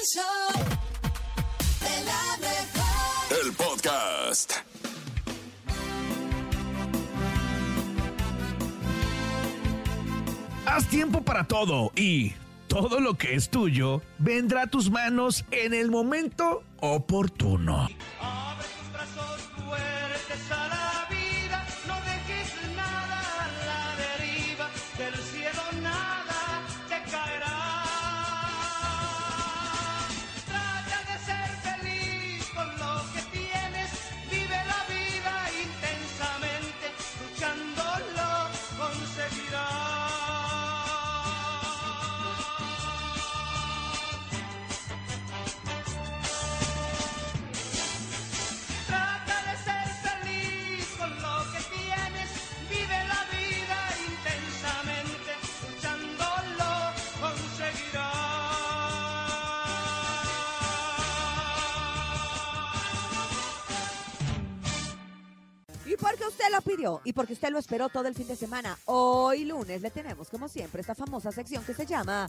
El show de la mejor. El podcast. Haz tiempo para todo y todo lo que es tuyo vendrá a tus manos en el momento oportuno. Porque usted lo pidió y porque usted lo esperó todo el fin de semana, hoy lunes le tenemos como siempre esta famosa sección que se llama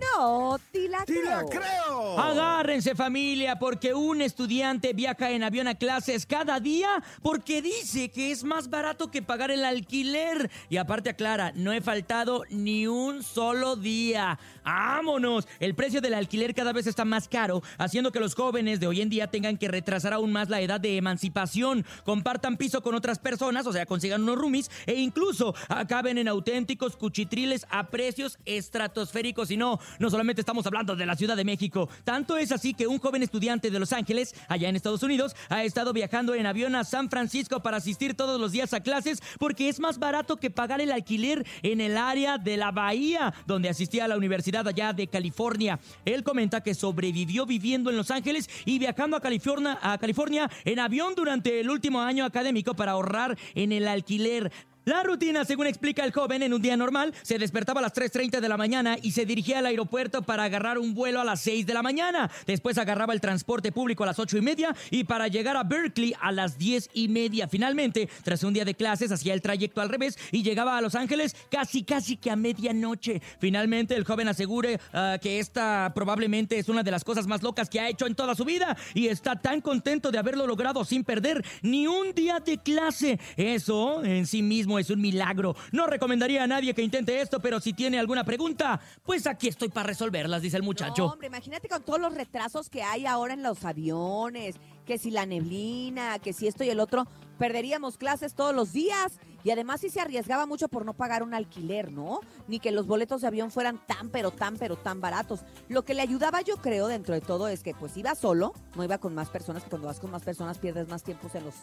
No te la ¡Sí la creo. creo! Agárrense familia, porque un estudiante viaja en avión a clases cada día porque dice que es más barato que pagar el alquiler. Y aparte aclara, no he faltado ni un solo día. ¡Vámonos! El precio del alquiler cada vez está más caro, haciendo que los jóvenes de hoy en día tengan que retrasar aún más la edad de emancipación, compartan piso con otras personas, o sea, consigan unos roomies, e incluso acaben en auténticos cuchitriles a precios estratosféricos. Y no, no solamente estamos hablando de la Ciudad de México, tanto es así que un joven estudiante de Los Ángeles, allá en Estados Unidos, ha estado viajando en avión a San Francisco para asistir todos los días a clases porque es más barato que pagar el alquiler en el área de la Bahía, donde asistía a la universidad allá de California. Él comenta que sobrevivió viviendo en Los Ángeles y viajando a California, a California en avión durante el último año académico para ahorrar en el alquiler. La rutina, según explica el joven, en un día normal, se despertaba a las 3.30 de la mañana y se dirigía al aeropuerto para agarrar un vuelo a las 6 de la mañana. Después agarraba el transporte público a las 8 y media y para llegar a Berkeley a las 10 y media. Finalmente, tras un día de clases, hacía el trayecto al revés y llegaba a Los Ángeles casi, casi que a medianoche. Finalmente, el joven asegura ah, que esta probablemente es una de las cosas más locas que ha hecho en toda su vida y está tan contento de haberlo logrado sin perder ni un día de clase. Eso en sí mismo es un milagro. No recomendaría a nadie que intente esto, pero si tiene alguna pregunta, pues aquí estoy para resolverlas, dice el No, muchacho. hombre, imagínate con todos los retrasos que hay ahora en los aviones, que si la neblina, que si esto y el otro, perderíamos clases todos los días. Y además sí se arriesgaba mucho por no pagar un alquiler, ¿no? Ni que los boletos de avión fueran tan, pero tan, pero tan baratos. Lo que le ayudaba, yo creo, dentro de todo, es que pues iba solo, no iba con más personas, que cuando vas con más personas pierdes más tiempo en los,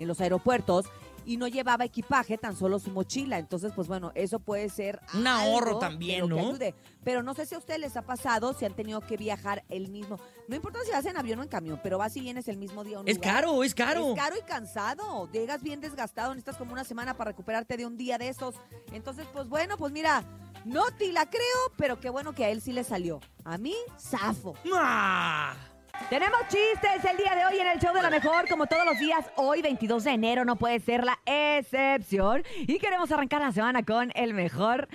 en los aeropuertos. Y no llevaba equipaje, tan solo su mochila. Entonces, pues bueno, eso puede ser Un ahorro también, que ¿no? ayude. Pero no sé si a ustedes les ha pasado, si han tenido que viajar el mismo. No importa si vas en avión o en camión, pero vas y vienes el mismo día. a un Es lugar. caro, es caro. Es caro y cansado. Llegas bien desgastado, necesitas como una semana para recuperarte de un día de esos. Entonces, pues bueno, pues mira, no te la creo, pero qué bueno que a él sí le salió. A mí, zafo. Ah. Tenemos chistes el día de hoy en el show de la mejor, como todos los días. Hoy, 22 de enero, no puede ser la excepción. Y queremos arrancar la semana con el mejor,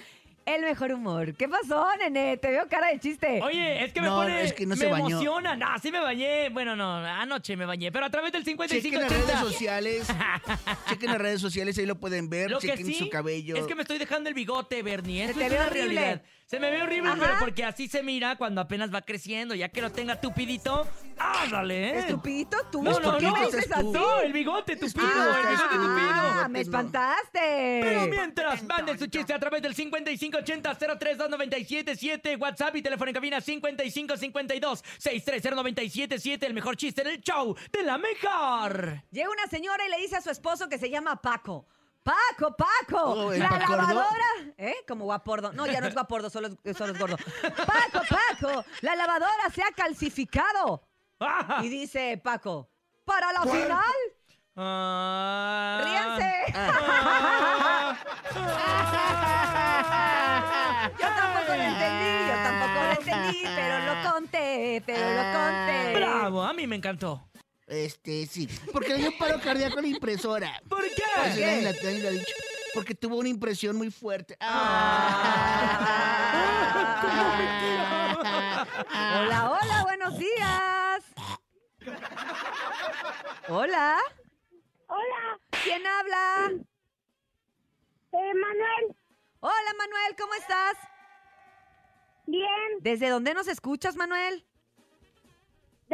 el mejor humor. ¿Qué pasó, nene? Te veo cara de chiste. Oye, es que me No, pone. es que no me se bañó. emociona. No, sí me bañé. Bueno, no, anoche me bañé. Pero a través del Chequen las redes 5580. sociales. Chequen las redes sociales, ahí lo pueden ver. Lo que Chequen sí su cabello. es que me estoy dejando el bigote, Bernie. Eso te es ve una horrible. realidad. Se me ve horrible, Ajá. pero porque así se mira cuando apenas va creciendo. Ya que lo tenga tupidito, ¡ándale! ¿eh? ¿Estupidito tú? No, ¿Por no, qué no, me dices estás tú. así? No, el bigote tupido, Ah, el bigote Ah, tupido. me espantaste. Pero mientras, manden su chiste a través del 5580-032977, WhatsApp y teléfono en cabina 5552-630977, el mejor chiste en el show de la mejor. Llega una señora y le dice a su esposo que se llama Paco. Paco, Paco, Oh, ¿el la Pacordo? lavadora. ¿Eh? Como guapordo. No, ya no es guapordo, solo es, solo es gordo. Paco, Paco, la lavadora se ha calcificado. Ah. Y dice Paco, ¿para la final? Ah. ¡Ríanse! Yo tampoco lo entendí, yo tampoco lo entendí, pero lo conté, pero lo conté. Bravo, a mí me encantó. Este, sí. Porque le dio paro cardíaco a la impresora. ¿Por qué? La- dicho. porque tuvo una impresión muy fuerte. Ah. Hola, hola, buenos días. Hola. Hola, ¿Quién habla? eh, Manuel. Hola, Manuel, ¿cómo estás? Bien, ¿Desde dónde nos escuchas, Manuel?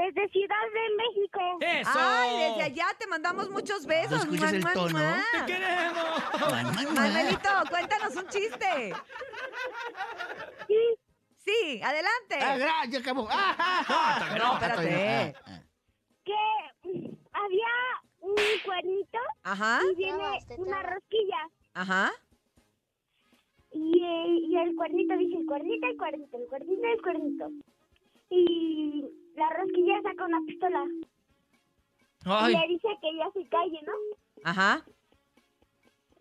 Desde Ciudad de México. ¡Eso! Ay, desde allá te mandamos muchos besos. escuchas el Mua, mua, tono? mua. ¡Te queremos! Manuelito, cuéntanos un chiste. Sí, Sí, adelante. Ah, ya acabó. Ah, ah, ah. No, todavía espérate. no. Ah, que mm, había un cuernito Ajá, y viene una rosquilla. ajá. Y, y el cuernito dice, el cuernito, el cuernito, el cuernito, el cuernito. Y la rosquilla saca una pistola y le dice que ya se calle, ¿no? Ajá,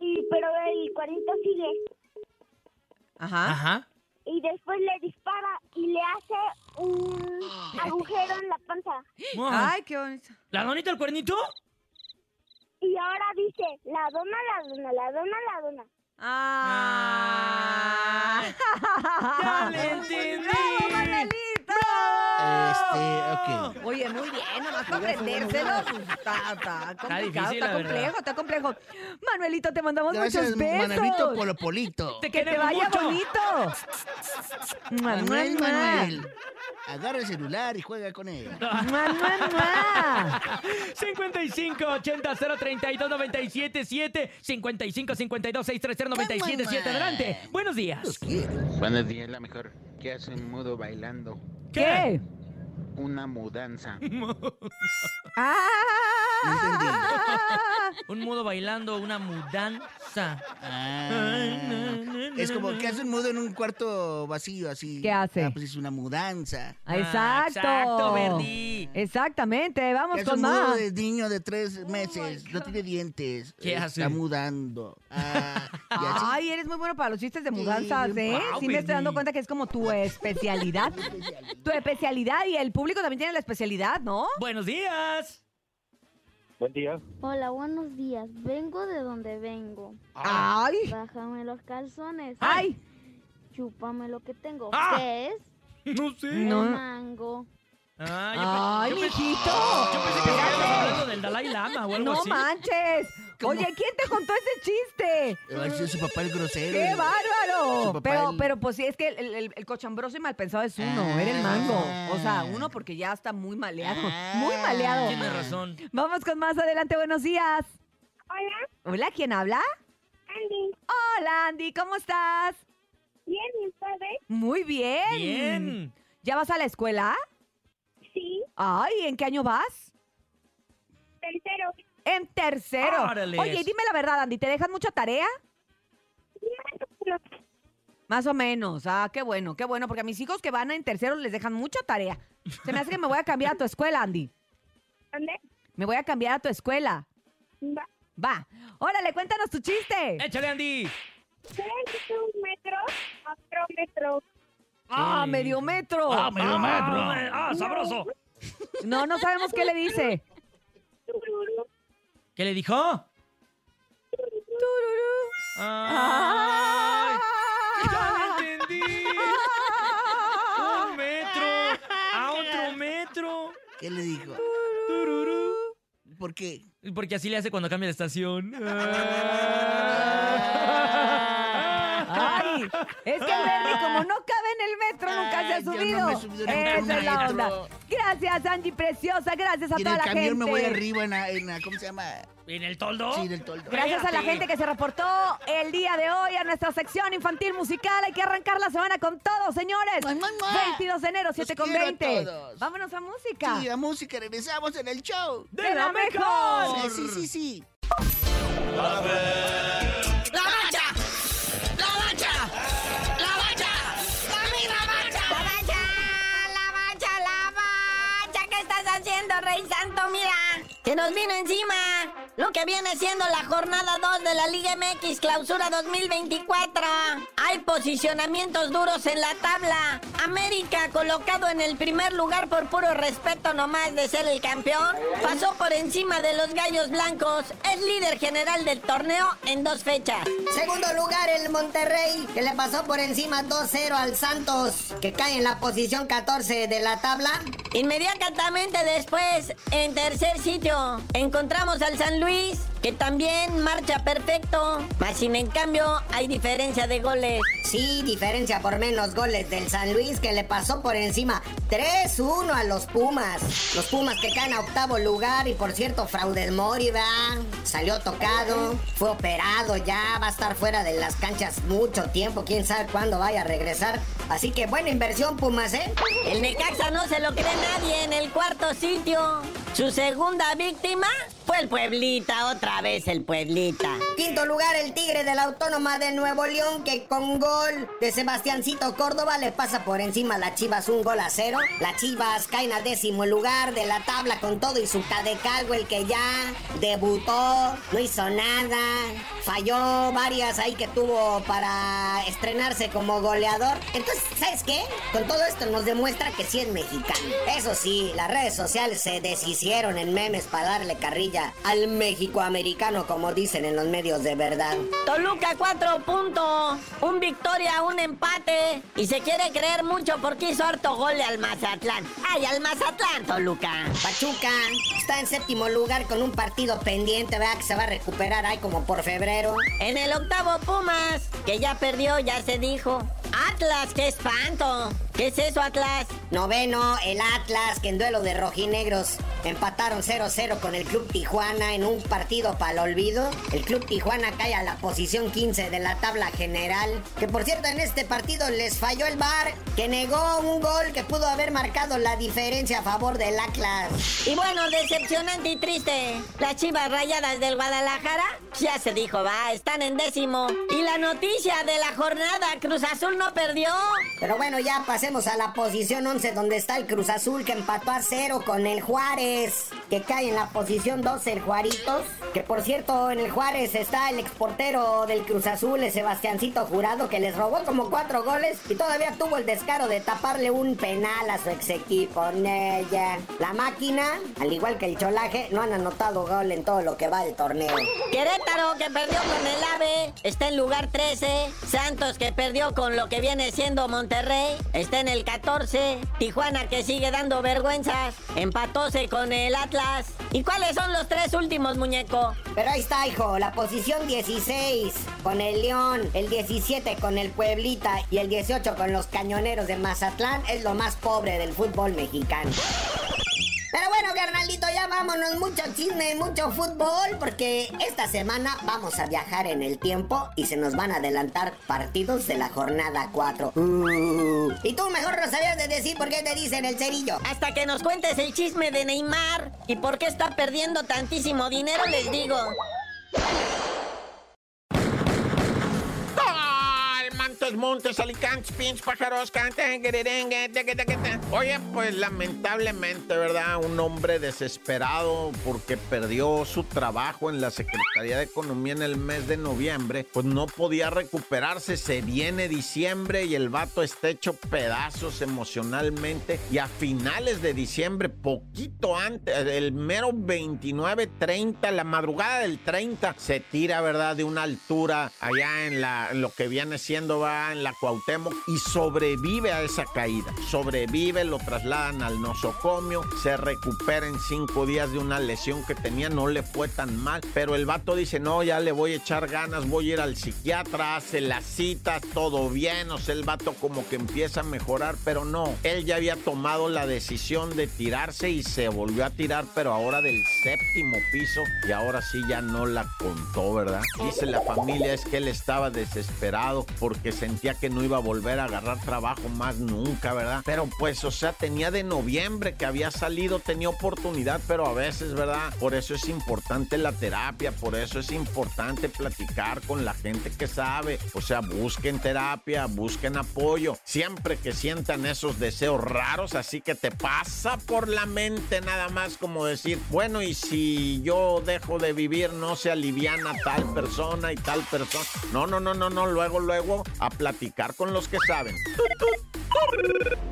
Y, pero el cuernito sigue. ajá. ajá. Y después le dispara y le hace un agujero en la panza. Ay. Ay, qué bonito. ¿La donita el cuernito? Y ahora dice, la dona, la dona, la dona, la dona. Ah. ¡Ya le entendí! Este, ok. Oye, muy bien, nomás para aprendérselo. Está, está complicado, difícil, está la verdad. complejo, está complejo. Manuelito, te mandamos Gracias, muchos besos. Manuelito Polopolito. ¡Te que te vaya mucho! bonito. Manuel. Manuel. Agarra el celular y juega con él. Mua. 55 80 032 97 7 55 52 630 97 7 Adelante. Buenos días. Buenos días, la mejor. ¿Qué hace un mudo bailando? ¿Qué? Una mudanza. Ah. Un mudo bailando una mudanza. Ah, es como que hace un mudo en un cuarto vacío, así. ¿Qué hace? Ah, pues es una mudanza. Ah, Exacto. Exacto, Verdi. Exactamente, vamos Que hace con un mudo más. de niño de tres meses, no tiene dientes. ¿Qué está hace? mudando. Ah. Ay, eres muy bueno para los chistes de Sí, mudanzas, bien ¿eh? guau, Sí me estoy dando cuenta que es como tu especialidad. tu especialidad y el público también tiene la especialidad, ¿no? Buenos días. Buen día. Hola, buenos días. Vengo de donde vengo. Ay, Bájame los calzones. ay. Chúpame lo que tengo. Ah. ¿Qué es? No sé. No. Mango. Ah, Ay, yo, mijito. yo pensé que Espérate. hablando del Dalai Lama o algo No así. manches. ¿Cómo? Oye, ¿quién te contó ese chiste? Su papá el grosero. ¡Qué bárbaro! Pero, el- pero pues sí, es que el, el- el cochambroso y mal pensado es uno, era el mango. O sea, Ah. uno porque ya está muy maleado. Ah. Muy maleado. Tienes razón. Vamos con más adelante, buenos días. Hola, Hola, ¿quién habla? Andy. Hola, Andy, ¿cómo estás? Bien, ¿y ustedes? Muy bien. Bien. ¿Ya vas a la escuela? Sí, Ay, ¿en qué año vas? tercero. En tercero. Órale. Oye, y dime la verdad, Andy, ¿te dejan mucha tarea? Más o menos. Ah, qué bueno, qué bueno, porque a mis hijos que van en tercero les dejan mucha tarea. Se me hace que me voy a cambiar a tu escuela, Andy. ¿Dónde? Me voy a cambiar a tu escuela. Va. Va. Órale, cuéntanos tu chiste. Échale, Andy. ¿Qué un metro a otro metro? Ah, Sí. medio metro. Ah, medio metro. Ah, sabroso. No, no sabemos qué le dice. Tururú. ¿Qué le dijo? Tururú. Ay, Ah. ya le entendí. Un metro a otro metro. ¿Qué le dijo? Tururú. ¿Por qué? Porque así le hace cuando cambia de estación. Es que Bernie, como no cabe en el metro, nunca se ha yo no subido. subido Esa es la onda. Gracias, Angie Preciosa. Gracias a Y en toda el la camión gente. me voy arriba en la, en la- ¿cómo se llama? ¿En el toldo? Sí, del toldo. Gracias a la gente que se reportó el día de hoy a nuestra sección infantil musical. Hay que arrancar la semana con todo, señores. Mua, mua, mua. 22 de enero, 7 con quiero a 20. todos. Vámonos a música. Sí, la música, regresamos en el show. ¡De la mejor! Sí, sí, sí, sí. Rey Santo? Mira, se nos vino encima lo que viene siendo la jornada 2 de la Liga MX Clausura 2024. Hay posicionamientos duros en la tabla. América, colocado en el primer lugar por puro respeto nomás de ser el campeón, pasó por encima de los Gallos Blancos. Es líder general del torneo en dos fechas. Segundo lugar, el Monterrey, que le pasó por encima 2-0 al Santos, que cae en la posición 14 de la tabla. Inmediatamente después, en tercer sitio, encontramos al San Luis, que también marcha perfecto. Mas sin en cambio, hay diferencia de goles. Sí, diferencia por menos goles del San Luis, que le pasó por encima 3-1 a los Pumas. Los Pumas que caen a octavo lugar y por cierto, Fraudes Mori. Salió tocado, fue operado ya, va a estar fuera de las canchas mucho tiempo, quién sabe cuándo vaya a regresar. Así que buena inversión, Pumas, ¿eh? El Necaxa no se lo cree nadie en el cuarto sitio. Su segunda víctima fue el Pueblita, otra vez el Pueblita. Quinto lugar, el Tigre de la Autónoma de Nuevo León, que con gol de Sebastiancito Córdoba le pasa por encima a las Chivas un gol a cero. Las Chivas caen a décimo lugar de la tabla con todo y su Cadecalgo, el que ya debutó, no hizo nada, falló varias ahí que tuvo para estrenarse como goleador. Entonces, ¿sabes qué? Con todo esto nos demuestra que sí es mexicano. Eso sí, las redes sociales se deshicieron en memes para darle carrilla al México americano, como dicen en los medios de verdad. Toluca 4 puntos, un victoria, un empate. Y se quiere creer mucho porque hizo harto gol al Mazatlán. ¡Ay, al Mazatlán, Toluca! Pachuca está en séptimo lugar con un partido pendiente, ¿verdad? Que se va a recuperar ahí como por febrero. En el octavo Pumas, que ya perdió, ya se dijo. Atlas, qué espanto. ¿Qué es eso, Atlas? Noveno, el Atlas, que en duelo de rojinegros empataron 0-0 con el Club Tijuana en un partido para el olvido. El Club Tijuana cae a la posición 15 de la tabla general. Que por cierto, en este partido les falló el VAR, que negó un gol que pudo haber marcado la diferencia a favor del Atlas. Y bueno, decepcionante y triste. Las chivas rayadas del Guadalajara, ya se dijo, va, están en décimo. Y la noticia de la jornada, Cruz Azul no perdió. Pero bueno, ya pasemos a la posición 11 donde está el Cruz Azul que empató a cero con el Juárez, Bears. Que cae en la posición 12 el Juaritos. Que por cierto, en el Juárez está el exportero del Cruz Azul, el Sebastiancito Jurado, que les robó como cuatro goles y todavía tuvo el descaro de taparle un penal a su ex equipo. Nella. La máquina, al igual que el Cholaje, no han anotado gol en todo lo que va del torneo. Querétaro que perdió con el AVE está en lugar 13. Santos que perdió con lo que viene siendo Monterrey está en el 14. Tijuana que sigue dando vergüenzas. Empatóse con el Atlas. ¿Y cuáles son los tres últimos, muñeco? Pero ahí está, hijo. La posición 16 con el León, el 17 con el Pueblita y el 18 con los Cañoneros de Mazatlán es lo más pobre del fútbol mexicano. Bueno, carnalito, ya vámonos. Mucho chisme, mucho fútbol. Porque esta semana vamos a viajar en el tiempo y se nos van a adelantar partidos de la jornada 4. Uh, y tú mejor no sabías de decir por qué te dicen el cerillo. Hasta que nos cuentes el chisme de Neymar y por qué está perdiendo tantísimo dinero, les digo. Montes, Alicantes, Pinch, Pájaros. Oye, pues lamentablemente, ¿verdad? Un hombre desesperado porque perdió su trabajo en la Secretaría de Economía en el mes de noviembre, pues no podía recuperarse. Se viene diciembre y el vato está hecho pedazos emocionalmente. Y a finales de diciembre, poquito antes, el mero 29, 30, la madrugada del 30, se tira, ¿verdad? De una altura allá en, la, en lo que viene siendo, en la Cuauhtémoc y sobrevive a esa caída. Sobrevive, lo trasladan al nosocomio, se recupera en cinco días de una lesión que tenía, no le fue tan mal, pero el vato dice, no, ya le voy a echar ganas, voy a ir al psiquiatra, hace las citas, todo bien, o sea, el vato como que empieza a mejorar, pero no, él ya había tomado la decisión de tirarse y se volvió a tirar, pero ahora del séptimo piso y ahora sí ya no la contó, ¿verdad? Dice la familia es que él estaba desesperado porque sentía que no iba a volver a agarrar trabajo más nunca, ¿verdad? Pero pues, o sea, tenía de noviembre que había salido, tenía oportunidad, pero a veces, ¿verdad? Por eso es importante la terapia, por eso es importante platicar con la gente que sabe. O sea, busquen terapia, busquen apoyo. Siempre que sientan esos deseos raros, así que te pasa por la mente nada más como decir, bueno, y si yo dejo de vivir, no se aliviana tal persona y tal persona. No, no, no, no, no, luego, luego, platicar con los que saben.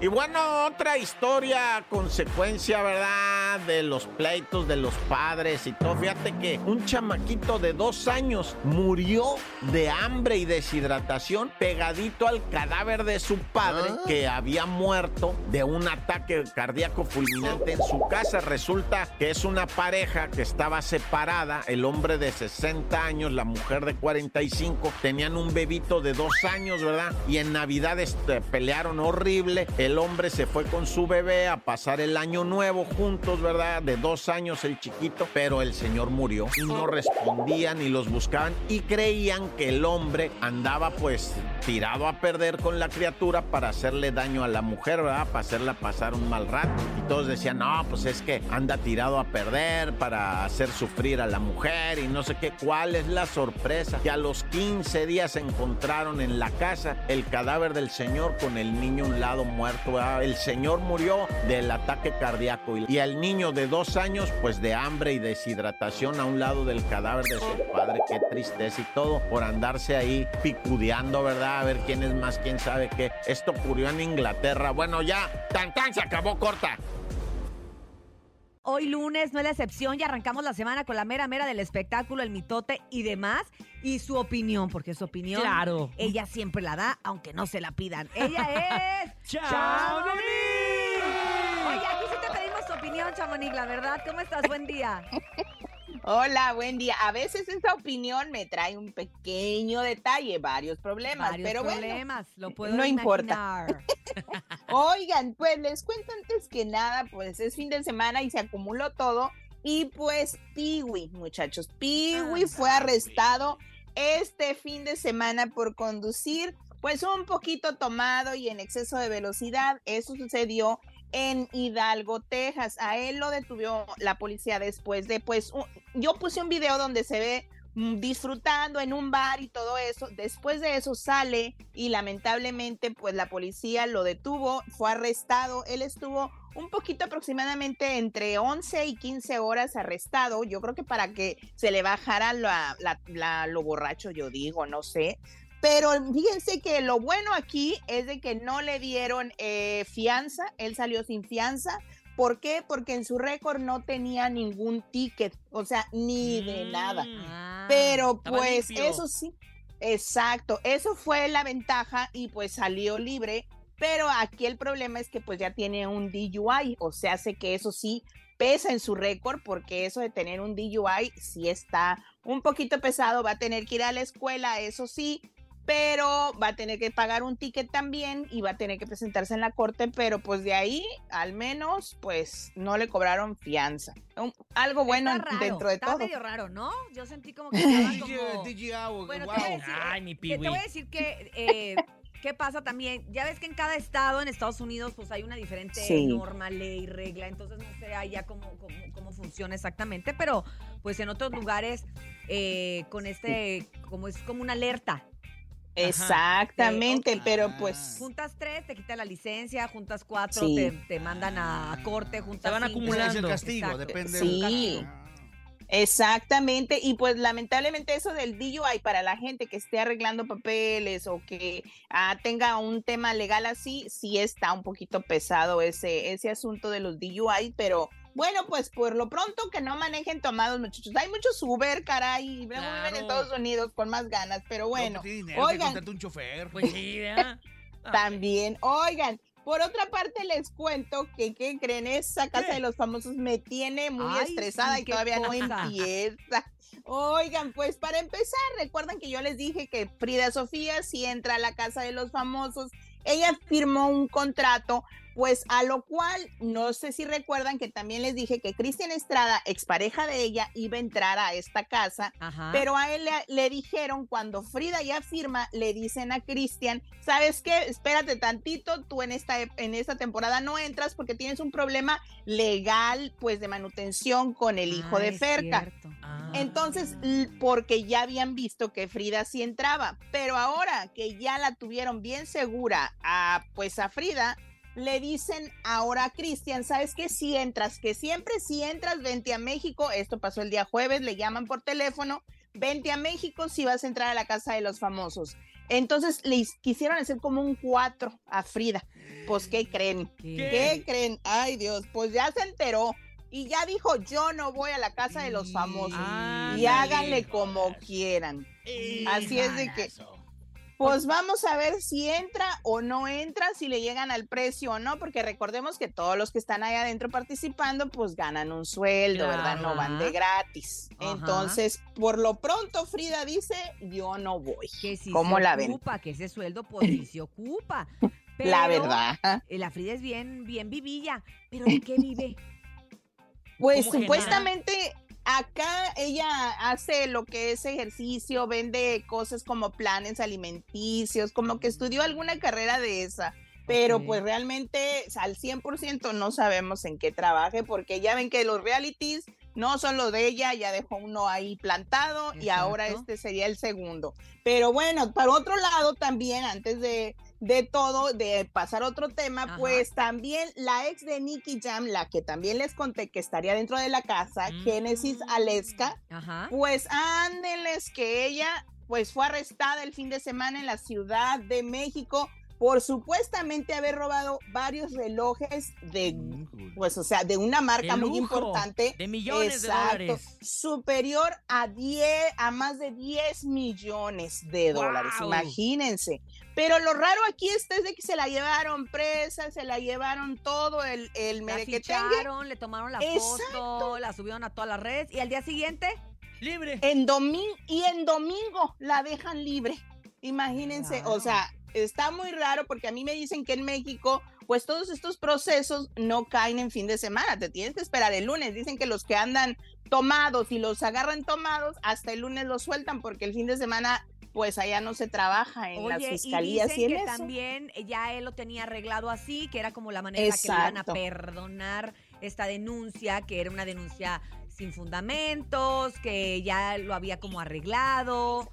Y bueno, otra historia, consecuencia, ¿verdad? De los pleitos de los padres y todo. Fíjate que un chamaquito de dos años murió de hambre y deshidratación pegadito al cadáver de su padre que había muerto de un ataque cardíaco fulminante en su casa. Resulta que es una pareja que estaba separada, el hombre de 60 años, la mujer de 45, tenían un bebito de dos años, ¿verdad? Y en Navidad este, pelearon horrible. El hombre se fue con su bebé a pasar el año nuevo juntos, ¿verdad? De dos años el chiquito, pero el señor murió y no respondían y los buscaban y creían que el hombre andaba pues tirado a perder con la criatura para hacerle daño a la mujer, ¿verdad? Para hacerla pasar un mal rato. Y todos decían, no, pues es que anda tirado a perder para hacer sufrir a la mujer y no sé qué. ¿Cuál es la sorpresa? Que a los 15 días encontraron en la casa el cadáver del señor con el niño a un lado muerto. ¿verdad? El señor murió del ataque cardíaco y el niño de dos años pues de hambre y deshidratación a un lado del cadáver de su padre. Qué tristeza y todo por andarse ahí picudeando, ¿verdad? A ver quién es más, quién sabe qué. Esto ocurrió en Inglaterra. Bueno, ya, tan tan, se acabó corta. Hoy lunes no es la excepción y arrancamos la semana con la mera mera del espectáculo, el mitote y demás. Y su opinión, porque su opinión. Claro. Ella siempre la da, aunque no se la pidan. Ella es. ¡Chamonix! Oye, aquí sí te pedimos tu opinión, Chamonix, la verdad. ¿Cómo estás? Buen día. Hola, buen día. A veces esa opinión me trae un pequeño detalle, varios problemas, Varios pero bueno, problemas, lo puedo no importa. Oigan, pues les cuento antes que nada, pues es fin de semana y se acumuló todo. Y pues Piwi, muchachos, Piwi fue arrestado este fin de semana por conducir pues un poquito tomado y en exceso de velocidad. Eso sucedió en Hidalgo, Texas. A él lo detuvo la policía después de pues yo puse un video donde se ve mm, disfrutando en un bar y todo eso. Después de eso sale y lamentablemente pues la policía lo detuvo, fue arrestado. Él estuvo un poquito aproximadamente entre 11 y 15 horas arrestado. Yo creo que para que se le bajara la- lo borracho, yo digo, no sé. Pero fíjense que lo bueno aquí es de que no le dieron eh, fianza, él salió sin fianza. ¿Por qué? Porque en su récord no tenía ningún ticket, o sea, ni de nada. Ah, Pero pues eso sí, exacto, eso fue la ventaja y pues salió libre. Pero aquí el problema es que pues ya tiene un DUI, o sea, hace que eso sí pesa en su récord porque eso de tener un DUI sí está un poquito pesado, va a tener que ir a la escuela, eso sí, pero va a tener que pagar un ticket también y va a tener que presentarse en la corte, pero pues de ahí al menos pues no le cobraron fianza. Un- algo bueno Está raro, dentro de está todo. medio raro, ¿no? Yo sentí como que como... DJI, Bueno, wow. te voy a decir, Ay, mi te Piwi. voy a decir que... eh, ¿Qué pasa también? Ya ves que en cada estado en Estados Unidos pues hay una diferente Sí. norma, ley, regla, entonces no sé allá cómo, cómo, cómo funciona exactamente, pero pues en otros lugares eh, con este, como es como una alerta. Exactamente, pero pues Juntas tres, te quitan la licencia, juntas cuatro, Sí. te, te mandan a corte, juntas Se van cinco. acumulando. Es el castigo, Exacto. depende Sí. del castigo. Exactamente, y pues lamentablemente eso del DUI para la gente que esté arreglando papeles o que ah, tenga un tema legal así, sí está un poquito pesado ese, ese asunto de los DUI, pero bueno, pues por lo pronto que no manejen tomados muchachos. Hay muchos Uber, caray, y luego viven en Claro. Estados Unidos con más ganas, pero bueno, No, pues dinero que oigan. contrate un chofer. Pues. Ay. También, oigan, por otra parte les cuento que, ¿qué creen? Esa casa de los famosos me tiene muy Ay, estresada sí, y todavía no empieza. Oigan, pues para empezar, recuerdan que yo les dije que Frida Sofía si entra a la casa de los famosos, ella firmó un contrato, pues a lo cual, no sé si recuerdan que también les dije que Cristian Estrada, expareja de ella, iba a entrar a esta casa Ajá. pero a él le, le dijeron, cuando Frida ya firma, le dicen a Cristian, ¿sabes qué? Espérate tantito, tú en esta, en esta temporada no entras porque tienes un problema legal, pues de manutención con el hijo Ah, de es Ferca. Ah. Entonces, porque ya habían visto que Frida sí entraba, pero ahora que ya la tuvieron bien segura a pues a Frida, le dicen ahora a Cristian, ¿sabes qué? Si entras, que siempre si entras, vente a México, esto pasó el día jueves, le llaman por teléfono, vente a México si vas a entrar a la casa de los famosos. Entonces le quisieron hacer como un 4 a Frida. Pues, ¿qué creen? ¿Qué creen? Ay, Dios, pues ya se enteró. Y ya dijo, yo no voy a la casa de los famosos. y háganle como quieran. Así es de que, pues vamos a ver si entra o no entra, si le llegan al precio o no, porque recordemos que todos los que están ahí adentro participando, pues ganan un sueldo, ¿verdad? No van de gratis. Ajá. Entonces, por lo pronto, Frida dice, yo no voy. Que si ¿Cómo se la ven? ocupa, que ese sueldo pues sí se ocupa. La Pero, verdad. eh, La Frida es bien, bien vivilla. ¿Pero de qué vive? Pues ¿Cómo genera? Acá ella hace lo que es ejercicio, vende cosas como planes alimenticios, como que estudió alguna carrera de esa. Pero pues realmente al 100% no sabemos en qué trabaje porque ya ven que los realities no son los de ella, ya dejó uno ahí plantado y ahora este sería el segundo. Pero bueno, para otro lado también, antes de, de todo, de pasar a otro tema, Ajá. pues también la ex de Nicky Jam, la que también les conté que estaría dentro de la casa, Genesis Aleska, Ajá. pues ándenles que ella pues fue arrestada el fin de semana en la Ciudad de México por supuestamente haber robado varios relojes de, pues, o sea, de una marca De muy importante. de millones de dólares. Superior a 10, a más de 10 millones de dólares, imagínense. Pero lo raro aquí está es de que se la llevaron presa, se la llevaron todo el, el La merequetengue. ficharon, le tomaron la foto, la subieron a todas las redes y al día siguiente libre. En domingo y en domingo la dejan libre. Imagínense, o sea, está muy raro porque a mí me dicen que en México, pues todos estos procesos no caen en fin de semana, te tienes que esperar el lunes. Dicen que los que andan tomados y los agarran tomados, hasta el lunes los sueltan porque el fin de semana, pues allá no se trabaja en las fiscalías y y, dicen en que eso. también ya él lo tenía arreglado así, que era como la manera la que le iban a Exacto. perdonar esta denuncia, que era una denuncia sin fundamentos, que ya lo había como arreglado.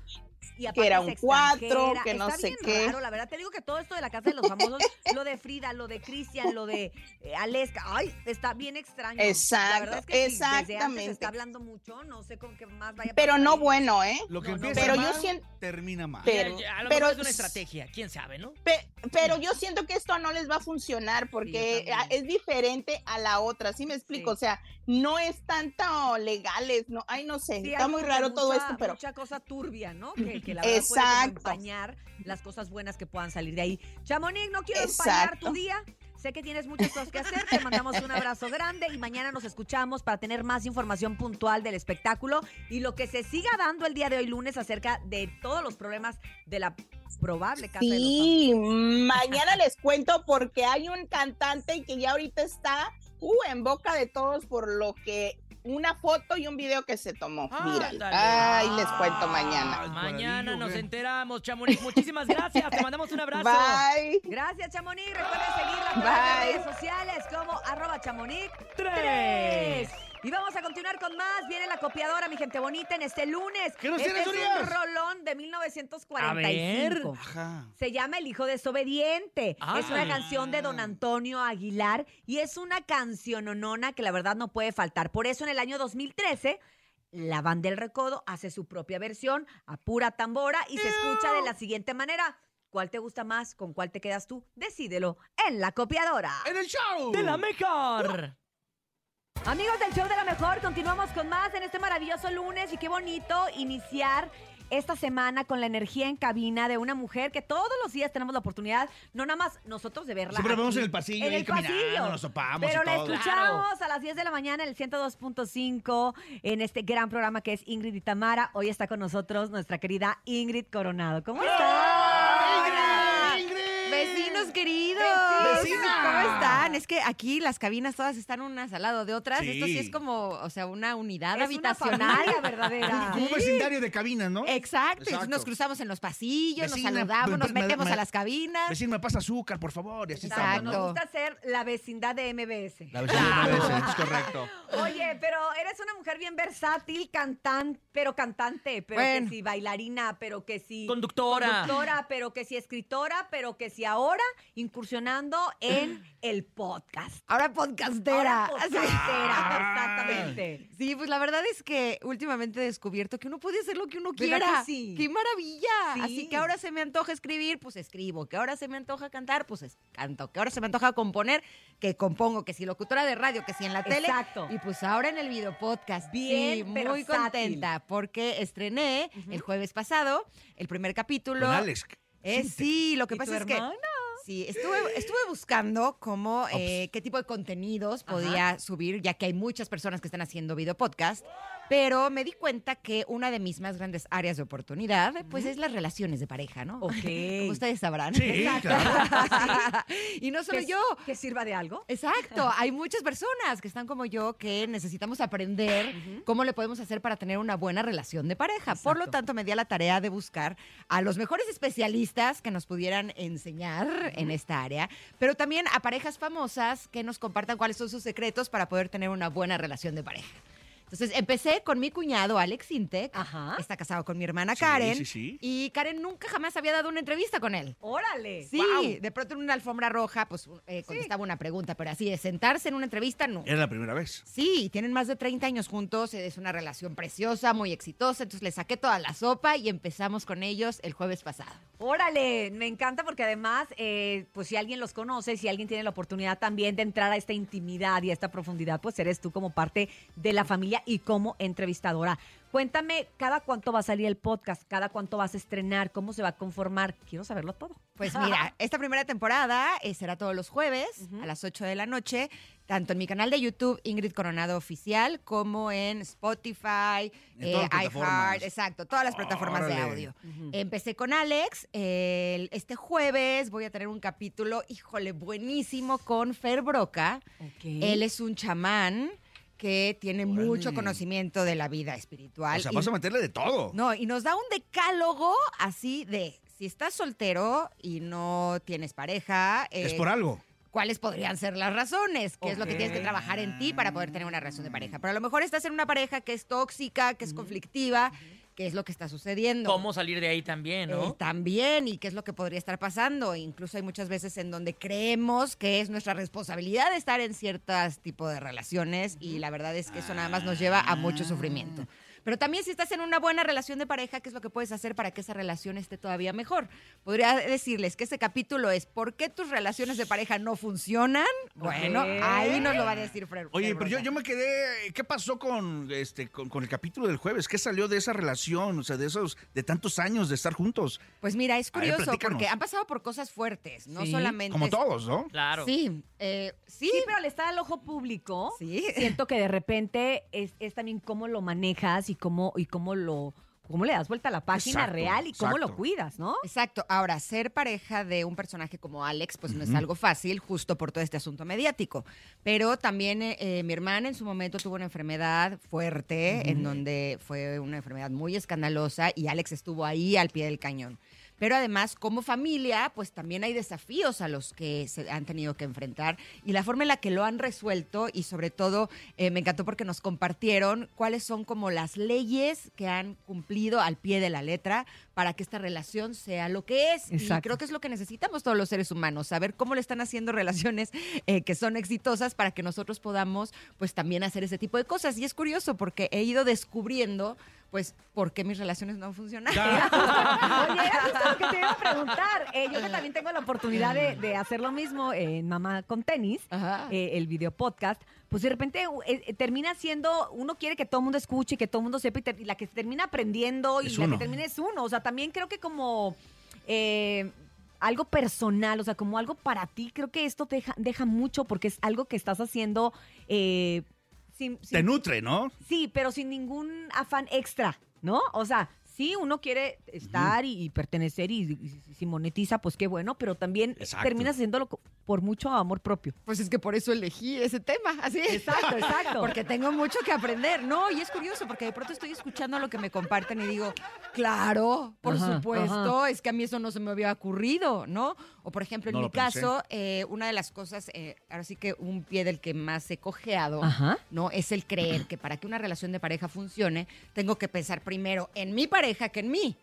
Y aparte era un cuatro, que no Está sé bien qué. raro, la verdad. Te digo que todo esto de la casa de los famosos, lo de Frida, lo de Cristian, lo de eh, Aleska, ay, está bien extraño. La Exacto, verdad es que sí, desde antes se exactamente. está hablando mucho, no sé con qué más vaya a Pero no ahí. bueno, ¿eh? Lo que No, empieza pero yo mal, siento- termina mal. Pero- a lo pero- mejor es una estrategia, quién sabe, ¿no? Pe- pero yo siento que esto no les va a funcionar porque ah, es diferente a la otra, ¿sí me explico? O sea, no es tanto legales, no, ay, no sé, Sí, está muy que raro todo esto, pero Mucha cosa turbia, ¿no? Que, que la verdad puede Exacto. empañar las cosas buenas que puedan salir de ahí. Chamonix, no quiero empañar Exacto. tu día. Sé que tienes muchas cosas que hacer. Te mandamos un abrazo grande y mañana nos escuchamos para tener más información puntual del espectáculo y lo que se siga dando el día de hoy lunes acerca de todos los problemas de la probable casa de los sí, mañana les cuento porque hay un cantante que ya ahorita está uh, en boca de todos por lo que una foto y un video que se tomó viral. Ándale. Ay, les cuento mañana. Mañana nos enteramos, Chamonix. Muchísimas gracias. Te mandamos un abrazo. Bye. Gracias, Chamonix. Recuerda seguirla de Bye. redes sociales como arroba chamonix Tres. 3. Y vamos a continuar con más. Viene la copiadora, mi gente bonita, en este lunes. ¿Qué nos este tienes, es Urias? un rolón de 1945. Ajá. Se llama El Hijo Desobediente. Ah. Es una canción de don Antonio Aguilar y es una canción onona que la verdad no puede faltar. Por eso en el año 2013 la banda del Recodo hace su propia versión a pura tambora y se escucha de la siguiente manera. ¿Cuál te gusta más? ¿Con cuál te quedas tú? Decídelo en la copiadora. En el show. De la mejor. Amigos del show de la mejor, continuamos con más en este maravilloso lunes y qué bonito iniciar esta semana con la energía en cabina de una mujer que todos los días tenemos la oportunidad, no nada más nosotros de verla. Siempre aquí, vemos en el pasillo, en el pasillo. nos topamos Pero y la todo. escuchamos a las 10 de la mañana en el 102.5 en este gran programa que es Ingrid y Tamara. Hoy está con nosotros nuestra querida Ingrid Coronado. ¿Cómo estás? Queridos. Vecina. ¿Cómo están? Es que aquí las cabinas todas están unas al lado de otras. Sí. Esto sí es como, o sea, una unidad Es una habitacional. familia verdadera. Como un vecindario de cabinas, ¿no? Exacto. y Exacto. Nos cruzamos en los pasillos, Vecina, nos saludamos, nos me- me- metemos me- a las cabinas. Vecino, me pasa azúcar, por favor. Y así Exacto, estamos, Nos ¿no? gusta ser la vecindad de MBS. La vecina de MBS, es correcto. Oye, pero eres una mujer bien versátil, cantante, pero cantante, pero Bueno. que sí bailarina, pero que sí Conductora. conductora, pero que sí escritora, pero que sí ahora incursionando en el podcast. Ahora podcastera. Ahora podcastera, exactamente. Sí, pues la verdad es que últimamente he descubierto que uno puede hacer lo que uno ¿Verdad quiera. que sí? ¡Qué maravilla! Sí. Así que ahora se me antoja escribir, pues escribo. Que ahora se me antoja cantar, pues es- canto. Que ahora se me antoja componer, que compongo. Que si locutora de radio, que si en la tele. Exacto. Y pues ahora en el video podcast. Bien sí, muy contenta porque estrené el jueves pasado el primer capítulo. Con Alex. Eh, sí, lo que ¿Y pasa tu es que? Sí, estuve, estuve buscando cómo, eh, qué tipo de contenidos podía subir, ya que hay muchas personas que están haciendo video podcast, pero me di cuenta que una de mis más grandes áreas de oportunidad, pues, es las relaciones de pareja, ¿no? Ok. Como ustedes sabrán. Sí, y no solo ¿Que- yo. ¿Que sirva de algo? Exacto, hay muchas personas que están como yo que necesitamos aprender cómo le podemos hacer para tener una buena relación de pareja. Por lo tanto, me di a la tarea de buscar a los mejores especialistas que nos pudieran enseñar en esta área, pero también a parejas famosas que nos compartan cuáles son sus secretos para poder tener una buena relación de pareja. Entonces empecé con mi cuñado Alex Intec, Ajá. está casado con mi hermana Sí, Karen, sí, sí. y Karen nunca jamás había dado una entrevista con él. ¡Órale! Sí, de pronto en una alfombra roja, pues eh, contestaba una pregunta, pero así de sentarse en una entrevista, no. Era la primera vez. Sí, tienen más de 30 años juntos, es una relación preciosa, muy exitosa, entonces le saqué toda la sopa y empezamos con ellos el jueves pasado. Órale, me encanta porque además, eh, pues si alguien los conoce, si alguien tiene la oportunidad también de entrar a esta intimidad y a esta profundidad, pues eres tú como parte de la familia y como entrevistadora. Cuéntame, ¿cada cuánto va a salir el podcast? ¿Cada cuánto vas a estrenar? ¿Cómo se va a conformar? Quiero saberlo todo. Pues mira, esta primera temporada eh, será todos los jueves a las 8 de la noche, tanto en mi canal de YouTube Ingrid Coronado Oficial como en Spotify, plataformas. iHeart, exacto, todas las plataformas de audio. Empecé con Alex, este jueves voy a tener un capítulo, híjole, buenísimo con Fer Broca. Él es un chamán que tiene mucho conocimiento de la vida espiritual. O sea, y- vas a meterle de todo. no, y nos da un decálogo así de si estás soltero y no tienes pareja. Es eh, por algo. ¿Cuáles podrían ser las razones? ¿Qué es lo que tienes que trabajar en ti para poder tener una relación de pareja? Pero a lo mejor estás en una pareja que es tóxica, que es conflictiva, ¿qué es lo que está sucediendo? ¿Cómo salir de ahí también, no? Eh, también, y qué es lo que podría estar pasando. Incluso hay muchas veces en donde creemos que es nuestra responsabilidad estar en ciertos tipos de relaciones y la verdad es que eso nada más nos lleva a mucho sufrimiento. Pero también si estás en una buena relación de pareja, ¿qué es lo que puedes hacer para que esa relación esté todavía mejor? Podría decirles que ese capítulo es ¿por qué tus relaciones de pareja no funcionan? Bueno, ahí nos lo va a decir Fred. Oye, Fred pero yo, yo me quedé. ¿Qué pasó con este con, con el capítulo del jueves? ¿Qué salió de esa relación? O sea, de esos, de tantos años de estar juntos. Pues mira, es ver, curioso porque han pasado por cosas fuertes, no Sí. solamente... Como todos, ¿no? Claro. Sí, eh, sí, Sí, pero al estar al ojo público, Sí. siento que de repente es, es también cómo lo manejas y cómo, y cómo lo cómo le das vuelta a la página Exacto, real y cómo lo cuidas, ¿no? Exacto. Ahora, ser pareja de un personaje como Alex, pues no es algo fácil, justo por todo este asunto mediático. Pero también eh, eh, mi hermana en su momento tuvo una enfermedad fuerte, en donde fue una enfermedad muy escandalosa y Alex estuvo ahí al pie del cañón. Pero además, como familia, pues también hay desafíos a los que se han tenido que enfrentar y la forma en la que lo han resuelto y sobre todo eh, me encantó porque nos compartieron cuáles son como las leyes que han cumplido al pie de la letra para que esta relación sea lo que es. Y creo que es lo que necesitamos todos los seres humanos, saber cómo le están haciendo relaciones eh, que son exitosas para que nosotros podamos pues también hacer ese tipo de cosas. Y es curioso porque he ido descubriendo pues por qué mis relaciones no han funcionado. Oye, era justo lo que te iba a preguntar. Eh, yo que también tengo la oportunidad de, de hacer lo mismo en Mamá con Tenis, eh, el video podcast, pues de repente eh, eh, termina siendo, uno quiere que todo el mundo escuche, que todo el mundo sepa, y, ter- y la que termina aprendiendo y Es la uno. que termina es uno. O sea, también creo que como... eh, algo personal, o sea, como algo para ti, creo que esto te deja, deja mucho porque es algo que estás haciendo eh, sin, sin- Te nutre, ¿no? Sí, pero sin ningún afán extra, ¿no? O sea, sí, uno quiere estar y, y pertenecer y, y si monetiza, pues qué bueno, pero también Exacto. terminas haciéndolo por mucho amor propio. Pues es que por eso elegí ese tema, así. Exacto, exacto. Porque tengo mucho que aprender. No, y es curioso, porque de pronto estoy escuchando lo que me comparten y digo, claro, por Ajá, supuesto, es que a mí eso no se me había ocurrido, ¿no? O por ejemplo, en No mi caso, eh, una de las cosas, eh, ahora sí que un pie del que más he cojeado, Ajá. ¿no? Es el creer que para que una relación de pareja funcione, tengo que pensar primero en mi pareja que en mí.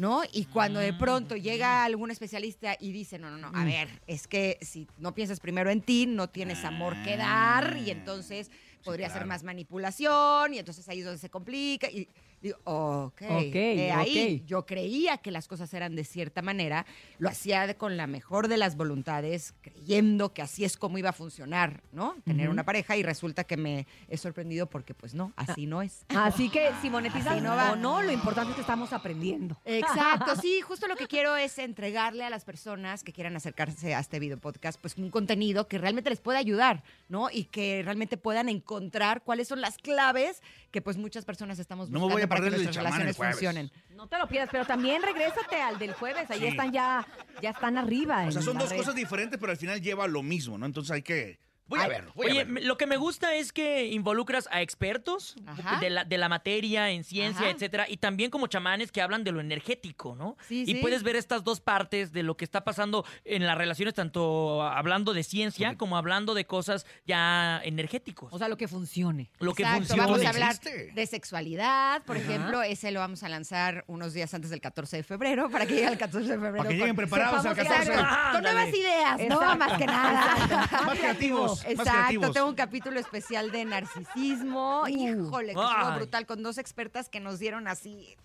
¿No? Y cuando de pronto llega algún especialista y dice, no, no, no, a Mm. ver, es que si no piensas primero en ti, no tienes amor que dar y entonces podría ser claro. más manipulación y entonces ahí es donde se complica y digo, ok, Ok, he ahí ok. yo creía que las cosas eran de cierta manera, lo hacía de- con la mejor de las voluntades, creyendo que así es como iba a funcionar, ¿no? Tener una pareja y resulta que me he sorprendido porque pues no, así no es. Así que si monetizas no va. o no, lo importante es que estamos aprendiendo. Exacto, sí, justo lo que quiero es entregarle a las personas que quieran acercarse a este video podcast, pues un contenido que realmente les pueda ayudar, ¿no? Y que realmente puedan encontrar cuáles son las claves que pues muchas personas estamos No me buscando voy a para que nuestras relaciones funcionen. No te lo pierdas, pero también regrésate al del jueves. Ahí Sí. están ya, ya están arriba. O sea, en son dos red. cosas diferentes, pero al final lleva lo mismo, ¿no? Entonces hay que... Voy a Ay, ver, voy a Oye, ver. me- lo que me gusta es que involucras a expertos de la, de la materia en ciencia, Ajá. etcétera, y también como chamanes que hablan de lo energético, ¿no? Sí, y sí. puedes ver estas dos partes de lo que está pasando en las relaciones, tanto hablando de ciencia como hablando de cosas ya energéticos. O sea, lo que funcione. lo que Exacto, funciona. vamos a hablar de sexualidad, por Ajá. ejemplo, ese lo vamos a lanzar unos días antes del 14 de febrero, para que llegue al 14 de febrero. Para que lleguen con- preparados al sepamos 14. Exacto, con nuevas ideas, ¿no? Más que nada. Más creativos, Exacto, creativos. tengo un capítulo especial de narcisismo. Híjole, que estuvo brutal con dos expertas que nos dieron así,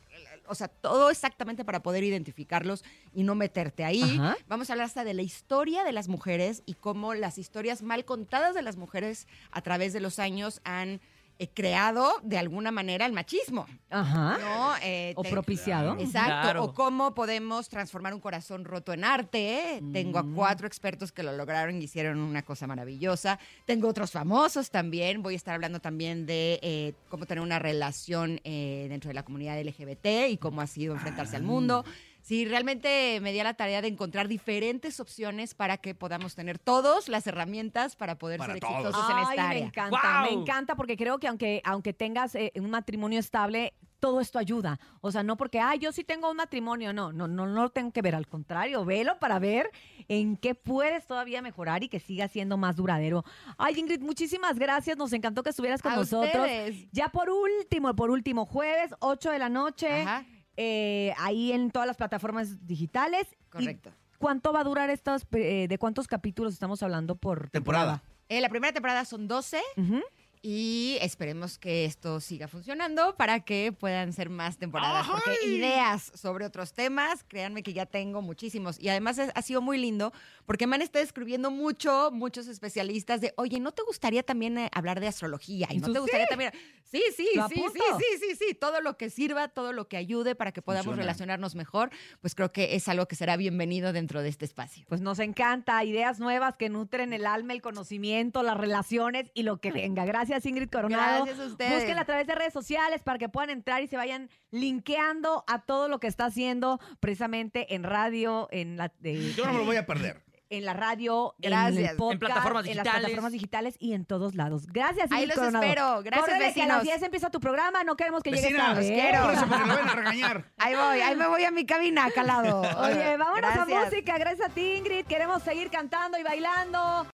o sea, todo exactamente para poder identificarlos y no meterte ahí. Ajá. Vamos a hablar hasta de la historia de las mujeres y cómo las historias mal contadas de las mujeres a través de los años han eh, creado de alguna manera el machismo. Ajá. ¿no? Eh, O te- propiciado. Exacto. Claro. O cómo podemos transformar un corazón roto en arte. Tengo a Mm. cuatro expertos que lo lograron y hicieron una cosa maravillosa. Tengo otros famosos también. Voy a estar hablando también de eh, cómo tener una relación eh, dentro de la comunidad LGBT y cómo ha sido enfrentarse al mundo. Sí, realmente me di a la tarea de encontrar diferentes opciones para que podamos tener todos las herramientas para poder Para ser todos. exitosos en Ay, esta me área. encanta, ¡Guau! me encanta porque creo que aunque, aunque tengas eh, un matrimonio estable, todo esto ayuda. O sea, no porque, ay, yo sí tengo un matrimonio, no, no, no, no lo tengo que ver, al contrario, velo para ver en qué puedes todavía mejorar y que siga siendo más duradero. Ay, Ingrid, muchísimas gracias, nos encantó que estuvieras con A nosotros. ustedes. Ya por último, por último, jueves, 8 de la noche, Ajá, eh, ahí en todas las plataformas digitales. ¿Y correcto. ¿Cuánto va a durar estos, eh, de cuántos capítulos estamos hablando por temporada? Temporada. Eh, la primera temporada son 12 Ujú. Y esperemos que esto siga funcionando para que puedan ser más temporadas. Porque ideas sobre otros temas, créanme que ya tengo muchísimos. Y además ha sido muy lindo porque me han estado escribiendo mucho, muchos especialistas de, oye, ¿no te gustaría también eh, hablar de astrología? ¿Y no Eso te gustaría sí. también? Sí, sí, sí, sí, sí, sí, sí. Todo lo que sirva, todo lo que ayude para que podamos Funciona. relacionarnos mejor, pues creo que es algo que será bienvenido dentro de este espacio. Pues nos encanta, ideas nuevas que nutren el alma, el conocimiento, las relaciones y lo que venga. Gracias Ingrid Coronado. Gracias a ustedes. Búsquenla a través de redes sociales para que puedan entrar y se vayan linkeando a todo lo que está haciendo precisamente en radio, en la, de- Yo no me lo voy a perder. en la radio, en el podcast, En plataformas en las digitales. plataformas digitales y en todos lados. Gracias, Ahí Ingrid los Coronado. espero. Gracias, Córrele, que a las vecinos. 10 empieza tu programa, no queremos que llegues tarde. los ¿eh? quiero. Córrese porque lo van a regañar. Ahí voy, ahí me voy a mi cabina, calado. Oye, vámonos a Gracias. música. Gracias a ti, Ingrid. Queremos seguir cantando y bailando.